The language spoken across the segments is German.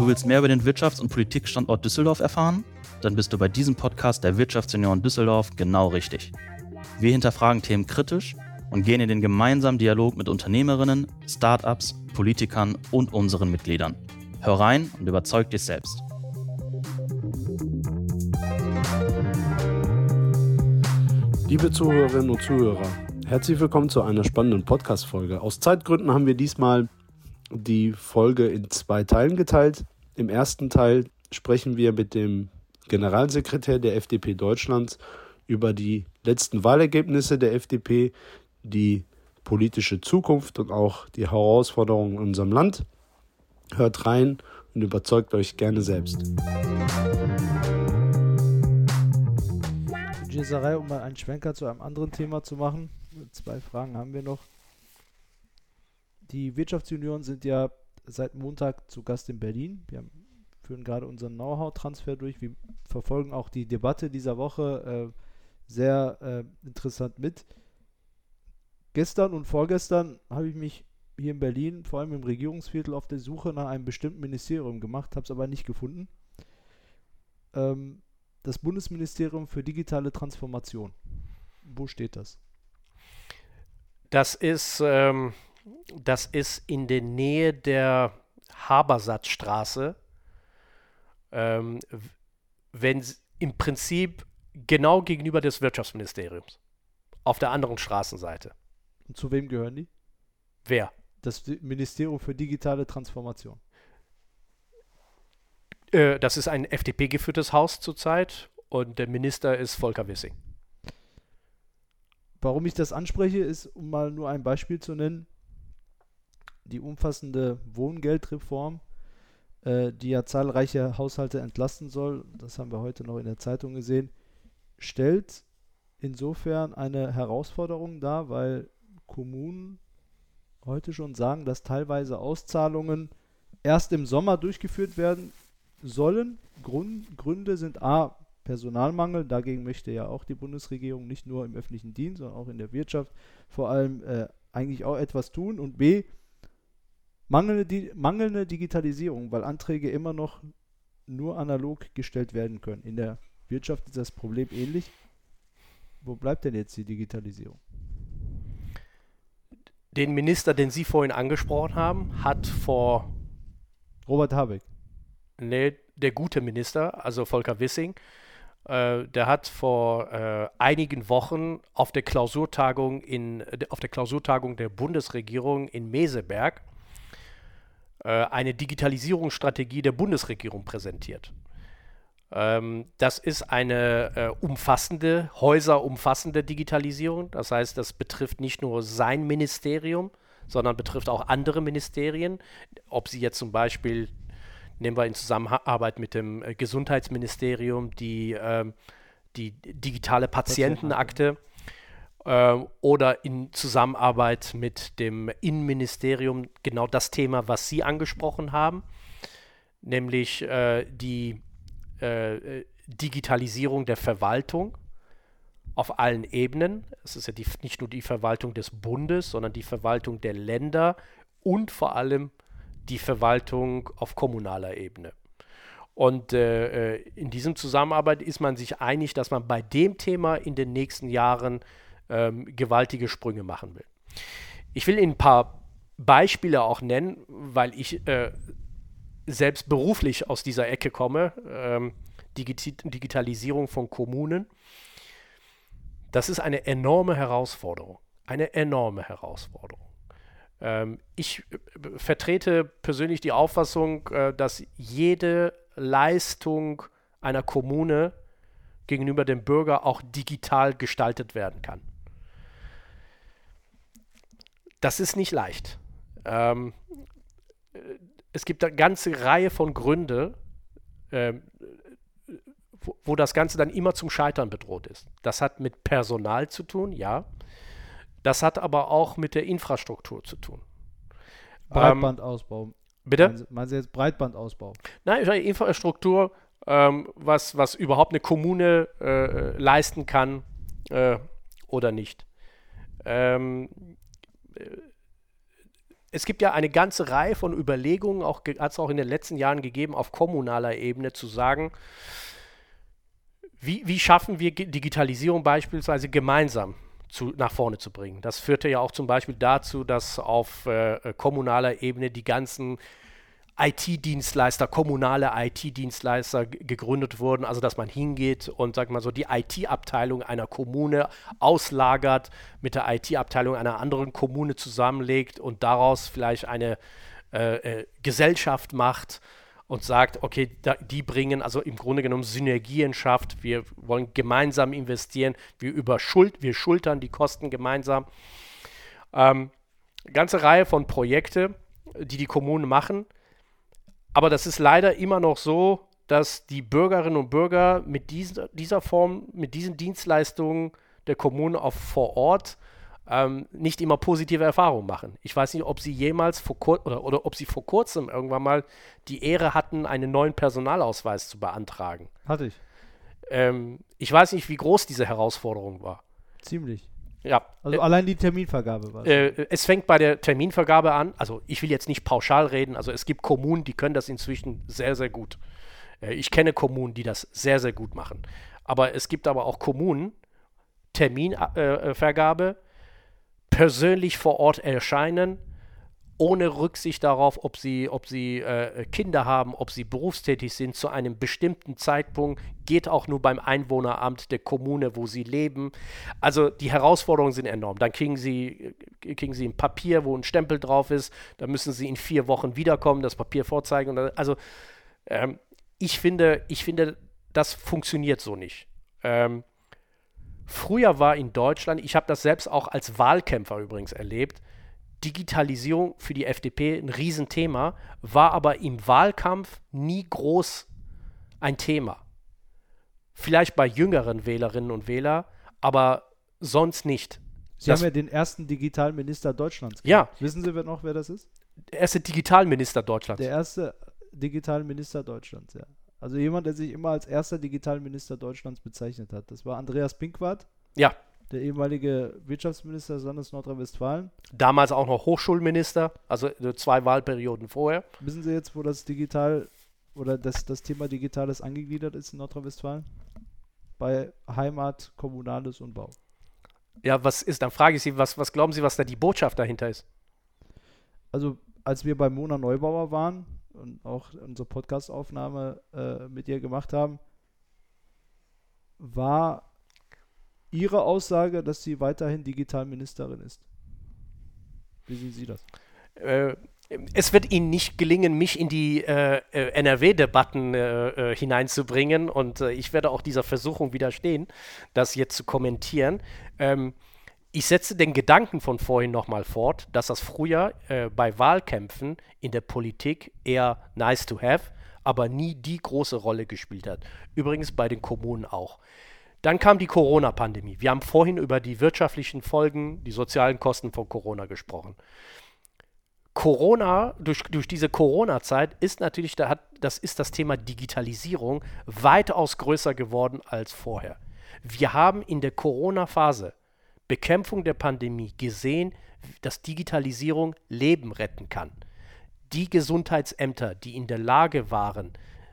Du willst mehr über den Wirtschafts- und Politikstandort Düsseldorf erfahren? Dann bist du bei diesem Podcast der Wirtschaftsunion Düsseldorf genau richtig. Wir hinterfragen Themen kritisch und gehen in den gemeinsamen Dialog mit Unternehmerinnen, Startups, Politikern und unseren Mitgliedern. Hör rein und überzeug dich selbst. Liebe Zuhörerinnen und Zuhörer, herzlich willkommen zu einer spannenden Podcast-Folge. Aus Zeitgründen haben wir diesmal die Folge in zwei Teilen geteilt. Im ersten Teil sprechen wir mit dem Generalsekretär der FDP Deutschlands über die letzten Wahlergebnisse der FDP, die politische Zukunft und auch die Herausforderungen in unserem Land. Hört rein und überzeugt euch gerne selbst. Gießerei, um mal einen Schwenker zu einem anderen Thema zu machen. Zwei Fragen haben wir noch. Die Wirtschaftsunion sind ja seit Montag zu Gast in Berlin. Wir haben, führen gerade unseren Know-how-Transfer durch. Wir verfolgen auch die Debatte dieser Woche äh, sehr äh, interessant mit. Gestern und vorgestern habe ich mich hier in Berlin, vor allem im Regierungsviertel, auf der Suche nach einem bestimmten Ministerium gemacht, habe es aber nicht gefunden. Ähm, das Bundesministerium für digitale Transformation. Wo steht das? Das ist, ähm, das ist in der Nähe der Habersatzstraße. Ähm, wenn im Prinzip genau gegenüber des Wirtschaftsministeriums. Auf der anderen Straßenseite. Und zu wem gehören die? Wer? Das Ministerium für digitale Transformation. Äh, das ist ein FDP-geführtes Haus zurzeit und der Minister ist Volker Wissing. Warum ich das anspreche, ist, um mal nur ein Beispiel zu nennen, die umfassende Wohngeldreform, äh, die ja zahlreiche Haushalte entlasten soll, das haben wir heute noch in der Zeitung gesehen, stellt insofern eine Herausforderung dar, weil Kommunen heute schon sagen, dass teilweise Auszahlungen erst im Sommer durchgeführt werden sollen. Grund, Gründe sind A, Personalmangel, dagegen möchte ja auch die Bundesregierung nicht nur im öffentlichen Dienst, sondern auch in der Wirtschaft vor allem äh, eigentlich auch etwas tun. Und B, mangelnde, mangelnde Digitalisierung, weil Anträge immer noch nur analog gestellt werden können. In der Wirtschaft ist das Problem ähnlich. Wo bleibt denn jetzt die Digitalisierung? Den Minister, den Sie vorhin angesprochen haben, hat vor Robert Habeck. Nee, der gute Minister, also Volker Wissing, äh, der hat vor äh, einigen Wochen auf der Klausurtagung in auf der Klausurtagung der Bundesregierung in Meseberg eine Digitalisierungsstrategie der Bundesregierung präsentiert. Ähm, das ist eine äh, umfassende, häuserumfassende Digitalisierung. Das heißt, das betrifft nicht nur sein Ministerium, sondern betrifft auch andere Ministerien. Ob sie jetzt zum Beispiel nehmen wir in Zusammenarbeit mit dem äh, Gesundheitsministerium die, äh, die digitale Patientenakte äh, oder in Zusammenarbeit mit dem Innenministerium genau das Thema, was Sie angesprochen haben, nämlich äh, die äh, Digitalisierung der Verwaltung auf allen Ebenen. Es ist ja die, nicht nur die Verwaltung des Bundes, sondern die Verwaltung der Länder und vor allem die Verwaltung auf kommunaler Ebene. Und äh, äh, in diesem Zusammenarbeit ist man sich einig, dass man bei dem Thema in den nächsten Jahren ähm, gewaltige Sprünge machen will. Ich will Ihnen ein paar Beispiele auch nennen, weil ich äh, selbst beruflich aus dieser Ecke komme. Ähm, Digi Digitalisierung von Kommunen. Das ist eine enorme Herausforderung. Eine enorme Herausforderung. Ähm, ich äh, vertrete persönlich die Auffassung, äh, dass jede Leistung einer Kommune gegenüber dem Bürger auch digital gestaltet werden kann. Das ist nicht leicht. Ähm, äh, es gibt eine ganze Reihe von Gründen, ähm, wo, wo das Ganze dann immer zum Scheitern bedroht ist. Das hat mit Personal zu tun, ja. Das hat aber auch mit der Infrastruktur zu tun. Breitbandausbau. Ähm, bitte? Meinen Sie, meinen Sie jetzt Breitbandausbau? Nein, Infrastruktur, ähm, was, was überhaupt eine Kommune äh, leisten kann äh, oder nicht. Ähm, es gibt ja eine ganze Reihe von Überlegungen, auch hat es auch in den letzten Jahren gegeben, auf kommunaler Ebene zu sagen, wie, wie schaffen wir Digitalisierung beispielsweise gemeinsam zu, nach vorne zu bringen. Das führte ja auch zum Beispiel dazu, dass auf äh, äh kommunaler Ebene die ganzen IT-Dienstleister, kommunale IT-Dienstleister gegründet wurden, also dass man hingeht und sag mal so die IT-Abteilung einer Kommune auslagert, mit der IT-Abteilung einer anderen Kommune zusammenlegt und daraus vielleicht eine äh, äh, Gesellschaft macht und sagt, okay, da, die bringen also im Grunde genommen Synergien schafft, wir wollen gemeinsam investieren, wir überschuld, wir schultern die Kosten gemeinsam. Ähm, ganze Reihe von Projekte, die die Kommunen machen aber das ist leider immer noch so, dass die Bürgerinnen und Bürger mit dieser, dieser Form, mit diesen Dienstleistungen der Kommune auf, vor Ort ähm, nicht immer positive Erfahrungen machen. Ich weiß nicht, ob sie jemals vor kur oder, oder ob sie vor kurzem irgendwann mal die Ehre hatten, einen neuen Personalausweis zu beantragen. Hatte ich. Ähm, ich weiß nicht, wie groß diese Herausforderung war. Ziemlich. Ja. Also äh, allein die Terminvergabe war äh, Es fängt bei der Terminvergabe an. Also ich will jetzt nicht pauschal reden. Also es gibt Kommunen, die können das inzwischen sehr, sehr gut. Äh, ich kenne Kommunen, die das sehr, sehr gut machen. Aber es gibt aber auch Kommunen, Terminvergabe, persönlich vor Ort erscheinen, ohne Rücksicht darauf, ob sie, ob sie äh, Kinder haben, ob sie berufstätig sind, zu einem bestimmten Zeitpunkt, geht auch nur beim Einwohneramt der Kommune, wo sie leben. Also die Herausforderungen sind enorm. Dann kriegen sie, äh, kriegen sie ein Papier, wo ein Stempel drauf ist, dann müssen sie in vier Wochen wiederkommen, das Papier vorzeigen. also ähm, ich, finde, ich finde, das funktioniert so nicht. Ähm, früher war in Deutschland, ich habe das selbst auch als Wahlkämpfer übrigens erlebt, Digitalisierung für die FDP ein Riesenthema, war aber im Wahlkampf nie groß ein Thema. Vielleicht bei jüngeren Wählerinnen und Wählern, aber sonst nicht. Sie das haben ja den ersten Digitalminister Deutschlands. Ja. Wissen Sie noch, wer das ist? Der erste Digitalminister Deutschlands. Der erste Digitalminister Deutschlands, ja. Also jemand, der sich immer als erster Digitalminister Deutschlands bezeichnet hat. Das war Andreas Pinkwart. Ja der ehemalige Wirtschaftsminister des Landes Nordrhein-Westfalen. Damals auch noch Hochschulminister, also zwei Wahlperioden vorher. Wissen Sie jetzt, wo das Digital oder das, das Thema Digitales angegliedert ist in Nordrhein-Westfalen? Bei Heimat, Kommunales und Bau. Ja, was ist, dann frage ich Sie, was, was glauben Sie, was da die Botschaft dahinter ist? Also, als wir bei Mona Neubauer waren und auch unsere Podcastaufnahme äh, mit ihr gemacht haben, war Ihre Aussage, dass sie weiterhin Digitalministerin ist. Wie sehen Sie das? Äh, es wird Ihnen nicht gelingen, mich in die äh, äh NRW-Debatten äh, äh, hineinzubringen und äh, ich werde auch dieser Versuchung widerstehen, das jetzt zu kommentieren. Ähm, ich setze den Gedanken von vorhin nochmal fort, dass das früher bei Wahlkämpfen in der Politik eher nice to have, aber nie die große Rolle gespielt hat. Übrigens bei den Kommunen auch. Dann kam die Corona-Pandemie. Wir haben vorhin über die wirtschaftlichen Folgen, die sozialen Kosten von Corona gesprochen. Corona, durch, durch diese Corona-Zeit ist natürlich, da hat, das ist das Thema Digitalisierung weitaus größer geworden als vorher. Wir haben in der Corona-Phase Bekämpfung der Pandemie gesehen, dass Digitalisierung Leben retten kann. Die Gesundheitsämter, die in der Lage waren,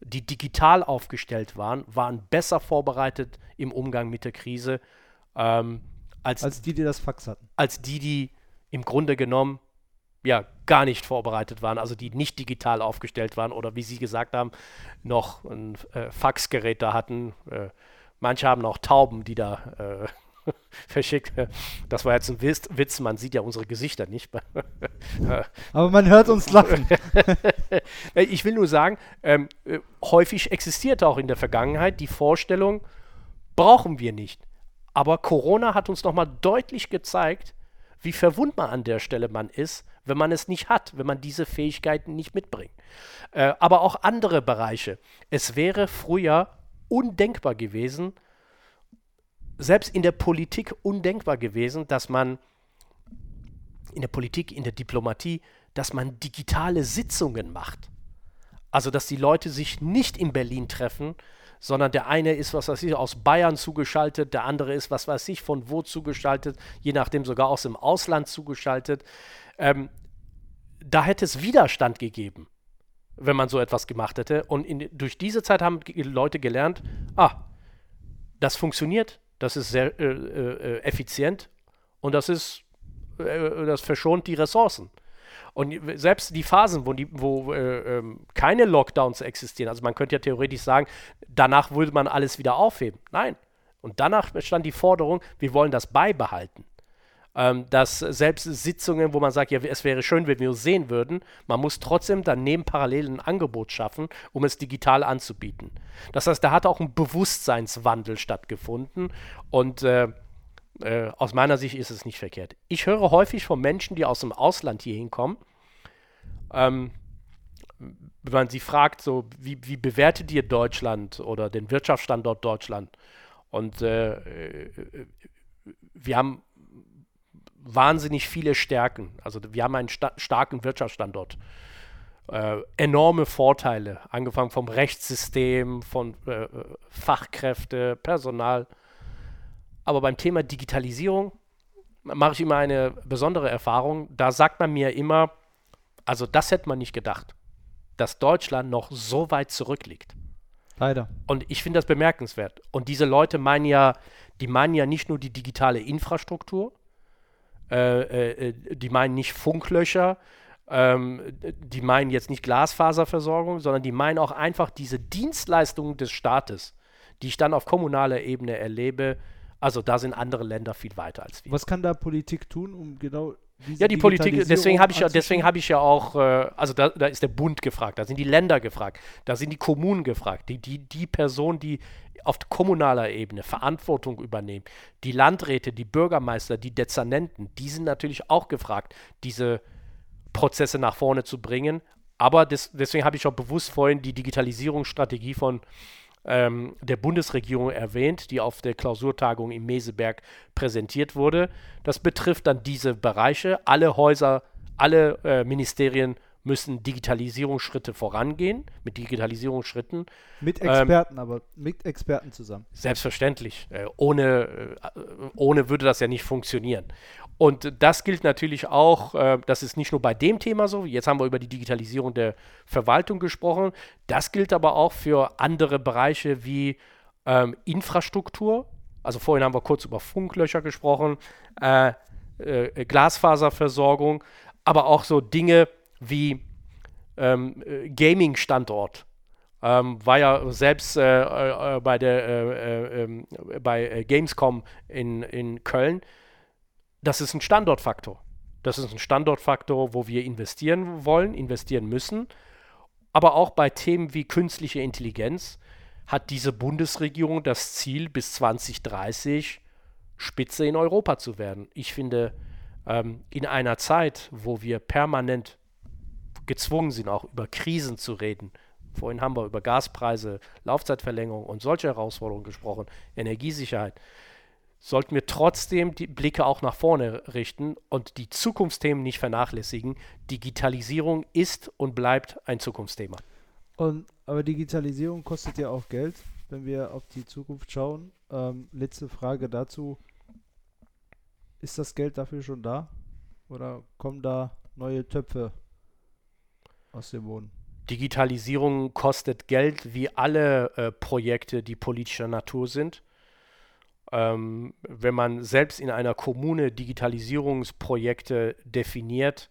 die digital aufgestellt waren, waren besser vorbereitet im Umgang mit der Krise ähm, als, als die, die das Fax hatten. Als die, die im Grunde genommen ja gar nicht vorbereitet waren, also die nicht digital aufgestellt waren oder wie Sie gesagt haben, noch ein äh, Faxgerät da hatten. Äh, manche haben auch Tauben, die da äh, verschickt. Das war jetzt ein Witz, man sieht ja unsere Gesichter nicht. Aber man hört uns lachen. ich will nur sagen, ähm, äh, häufig existierte auch in der Vergangenheit die Vorstellung, brauchen wir nicht. Aber Corona hat uns nochmal deutlich gezeigt, wie verwundbar an der Stelle man ist, wenn man es nicht hat, wenn man diese Fähigkeiten nicht mitbringt. Äh, aber auch andere Bereiche. Es wäre früher undenkbar gewesen, selbst in der Politik undenkbar gewesen, dass man in der Politik, in der Diplomatie, dass man digitale Sitzungen macht. Also, dass die Leute sich nicht in Berlin treffen, sondern der eine ist, was weiß ich, aus Bayern zugeschaltet, der andere ist, was weiß ich, von wo zugeschaltet, je nachdem sogar aus dem Ausland zugeschaltet. Ähm, da hätte es Widerstand gegeben, wenn man so etwas gemacht hätte. Und in, durch diese Zeit haben Leute gelernt, ah, das funktioniert, das ist sehr äh, äh, effizient und das ist, äh, das verschont die Ressourcen. Und selbst die Phasen, wo, die, wo äh, ähm, keine Lockdowns existieren, also man könnte ja theoretisch sagen, danach würde man alles wieder aufheben. Nein. Und danach stand die Forderung, wir wollen das beibehalten. Ähm, dass selbst Sitzungen, wo man sagt, ja, es wäre schön, wenn wir uns sehen würden, man muss trotzdem daneben parallel ein Angebot schaffen, um es digital anzubieten. Das heißt, da hat auch ein Bewusstseinswandel stattgefunden und äh, äh, aus meiner Sicht ist es nicht verkehrt. Ich höre häufig von Menschen, die aus dem Ausland hier hinkommen, ähm, wenn man sie fragt, so, wie, wie bewertet ihr Deutschland oder den Wirtschaftsstandort Deutschland? Und äh, äh wir haben wahnsinnig viele Stärken. Also wir haben einen sta starken Wirtschaftsstandort. Äh, enorme Vorteile, angefangen vom Rechtssystem, von äh, Fachkräfte, Personal. Aber beim Thema Digitalisierung mache ich immer eine besondere Erfahrung. Da sagt man mir immer, also das hätte man nicht gedacht, dass Deutschland noch so weit zurückliegt. Leider. Und ich finde das bemerkenswert. Und diese Leute meinen ja, die meinen ja nicht nur die digitale Infrastruktur, äh, äh, die meinen nicht Funklöcher, ähm, die meinen jetzt nicht Glasfaserversorgung, sondern die meinen auch einfach diese Dienstleistungen des Staates, die ich dann auf kommunaler Ebene erlebe, also da sind andere Länder viel weiter als wir. Was kann da Politik tun, um genau diese Ja, die Politik, deswegen habe ich, ja, deswegen hab ich ja auch, äh, also da, da, ist der Bund gefragt, da sind die Länder gefragt, da sind die Kommunen gefragt, die, die, die Personen, die auf kommunaler Ebene Verantwortung übernehmen, die Landräte, die Bürgermeister, die Dezernenten, die sind natürlich auch gefragt, diese Prozesse nach vorne zu bringen. Aber des, deswegen habe ich auch bewusst vorhin die Digitalisierungsstrategie von ähm, der Bundesregierung erwähnt, die auf der Klausurtagung im Meseberg präsentiert wurde. Das betrifft dann diese Bereiche. Alle Häuser, alle äh, Ministerien müssen Digitalisierungsschritte vorangehen, mit Digitalisierungsschritten. Mit ähm, Experten, ähm, aber mit Experten zusammen. Selbstverständlich. Äh, ohne, äh, ohne würde das ja nicht funktionieren. Und das gilt natürlich auch, äh, das ist nicht nur bei dem Thema so, jetzt haben wir über die Digitalisierung der Verwaltung gesprochen, das gilt aber auch für andere Bereiche wie ähm, Infrastruktur. Also vorhin haben wir kurz über Funklöcher gesprochen, äh, äh, Glasfaserversorgung, aber auch so Dinge wie ähm, äh, Gaming-Standort. Ähm, war ja selbst äh, äh, bei der ähm, bei Gamescom in, in Köln das ist ein Standortfaktor. Das ist ein Standortfaktor, wo wir investieren wollen, investieren müssen. Aber auch bei Themen wie künstliche Intelligenz hat diese Bundesregierung das Ziel, bis 2030 Spitze in Europa zu werden. Ich finde, ähm, in einer Zeit, wo wir permanent gezwungen sind, auch über Krisen zu reden, vorhin haben wir über Gaspreise, Laufzeitverlängerung und solche Herausforderungen gesprochen, Energiesicherheit, sollten wir trotzdem die Blicke auch nach vorne richten und die Zukunftsthemen nicht vernachlässigen. Digitalisierung ist und bleibt ein Zukunftsthema. Und, aber Digitalisierung kostet ja auch Geld, wenn wir auf die Zukunft schauen. Ähm, letzte Frage dazu. Ist das Geld dafür schon da? Oder kommen da neue Töpfe aus dem Boden? Digitalisierung kostet Geld, wie alle äh, Projekte, die politischer Natur sind. Ähm, wenn man selbst in einer Kommune Digitalisierungsprojekte definiert,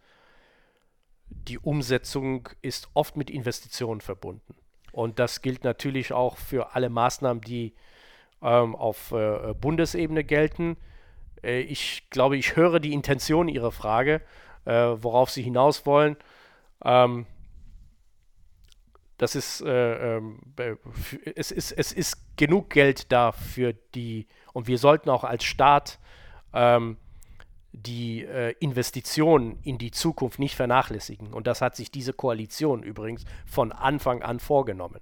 die Umsetzung ist oft mit Investitionen verbunden. Und das gilt natürlich auch für alle Maßnahmen, die ähm, auf äh, Bundesebene gelten. Äh, ich glaube, ich höre die Intention Ihrer Frage, äh, worauf Sie hinaus wollen. Ähm, das ist, äh, ähm, es ist, es ist genug Geld da für die, und wir sollten auch als Staat ähm, die äh, Investitionen in die Zukunft nicht vernachlässigen. Und das hat sich diese Koalition übrigens von Anfang an vorgenommen.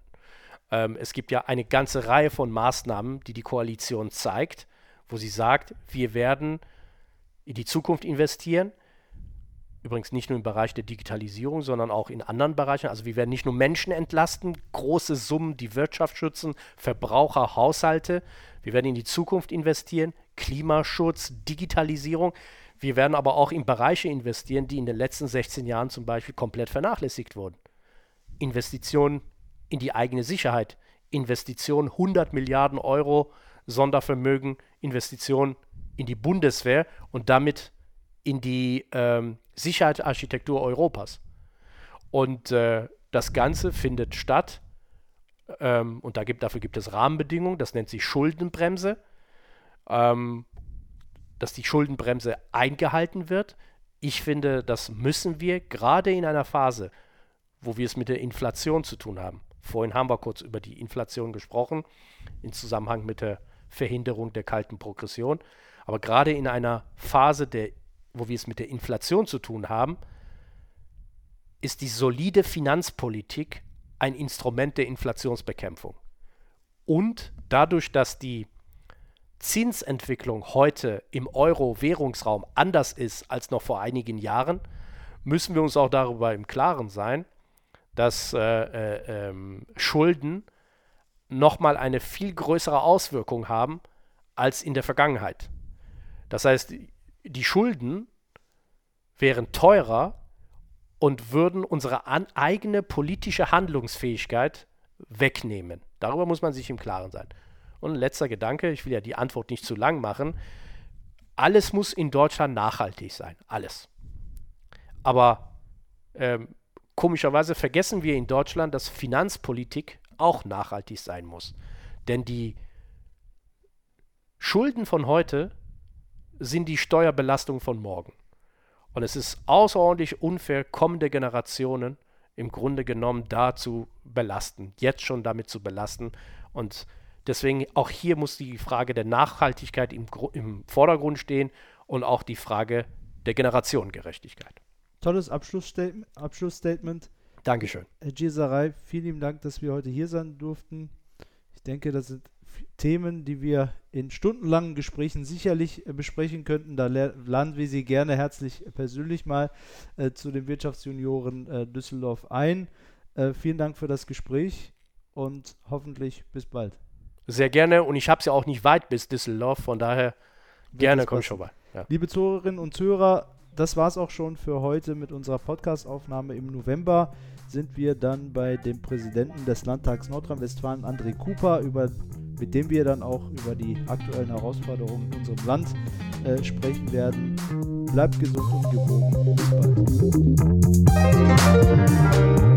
Ähm, es gibt ja eine ganze Reihe von Maßnahmen, die die Koalition zeigt, wo sie sagt, wir werden in die Zukunft investieren, Übrigens nicht nur im Bereich der Digitalisierung, sondern auch in anderen Bereichen. Also wir werden nicht nur Menschen entlasten, große Summen die Wirtschaft schützen, Verbraucher, Haushalte. Wir werden in die Zukunft investieren, Klimaschutz, Digitalisierung. Wir werden aber auch in Bereiche investieren, die in den letzten 16 Jahren zum Beispiel komplett vernachlässigt wurden. Investitionen in die eigene Sicherheit, Investitionen 100 Milliarden Euro Sondervermögen, Investitionen in die Bundeswehr und damit in die ähm, Sicherheitsarchitektur Europas. Und äh, das Ganze findet statt, ähm, und da gibt, dafür gibt es Rahmenbedingungen, das nennt sich Schuldenbremse, ähm, dass die Schuldenbremse eingehalten wird. Ich finde, das müssen wir gerade in einer Phase, wo wir es mit der Inflation zu tun haben. Vorhin haben wir kurz über die Inflation gesprochen, im Zusammenhang mit der Verhinderung der kalten Progression. Aber gerade in einer Phase, der, wo wir es mit der Inflation zu tun haben, ist die solide Finanzpolitik ein Instrument der Inflationsbekämpfung. Und dadurch, dass die Zinsentwicklung heute im Euro-Währungsraum anders ist als noch vor einigen Jahren, müssen wir uns auch darüber im Klaren sein, dass äh, äh, ähm, Schulden nochmal eine viel größere Auswirkung haben als in der Vergangenheit. Das heißt, die Schulden wären teurer und würden unsere an, eigene politische Handlungsfähigkeit wegnehmen. Darüber muss man sich im Klaren sein. Und ein letzter Gedanke, ich will ja die Antwort nicht zu lang machen. Alles muss in Deutschland nachhaltig sein. Alles. Aber ähm, komischerweise vergessen wir in Deutschland, dass Finanzpolitik auch nachhaltig sein muss. Denn die Schulden von heute sind die Steuerbelastung von morgen. Und es ist außerordentlich unfair, kommende Generationen im Grunde genommen dazu belasten, jetzt schon damit zu belasten. Und deswegen auch hier muss die Frage der Nachhaltigkeit im, im Vordergrund stehen und auch die Frage der Generationengerechtigkeit. Tolles Abschlussstatement. Abschlussstatement. Dankeschön. Herr Gieserei, vielen lieben Dank, dass wir heute hier sein durften. Ich denke, das sind Themen, die wir in stundenlangen Gesprächen sicherlich äh, besprechen könnten. Da laden wir Sie gerne herzlich persönlich mal äh, zu den Wirtschaftsjunioren äh, Düsseldorf ein. Äh, vielen Dank für das Gespräch und hoffentlich bis bald. Sehr gerne und ich habe es ja auch nicht weit bis Düsseldorf, von daher gerne komm schon mal. Ja. Liebe Zuhörerinnen und Zuhörer, das war es auch schon für heute mit unserer Podcast-Aufnahme im November. Sind wir dann bei dem Präsidenten des Landtags Nordrhein-Westfalen, André Cooper, über, mit dem wir dann auch über die aktuellen Herausforderungen in unserem Land äh, sprechen werden. Bleibt gesund und gewogen. Bis bald.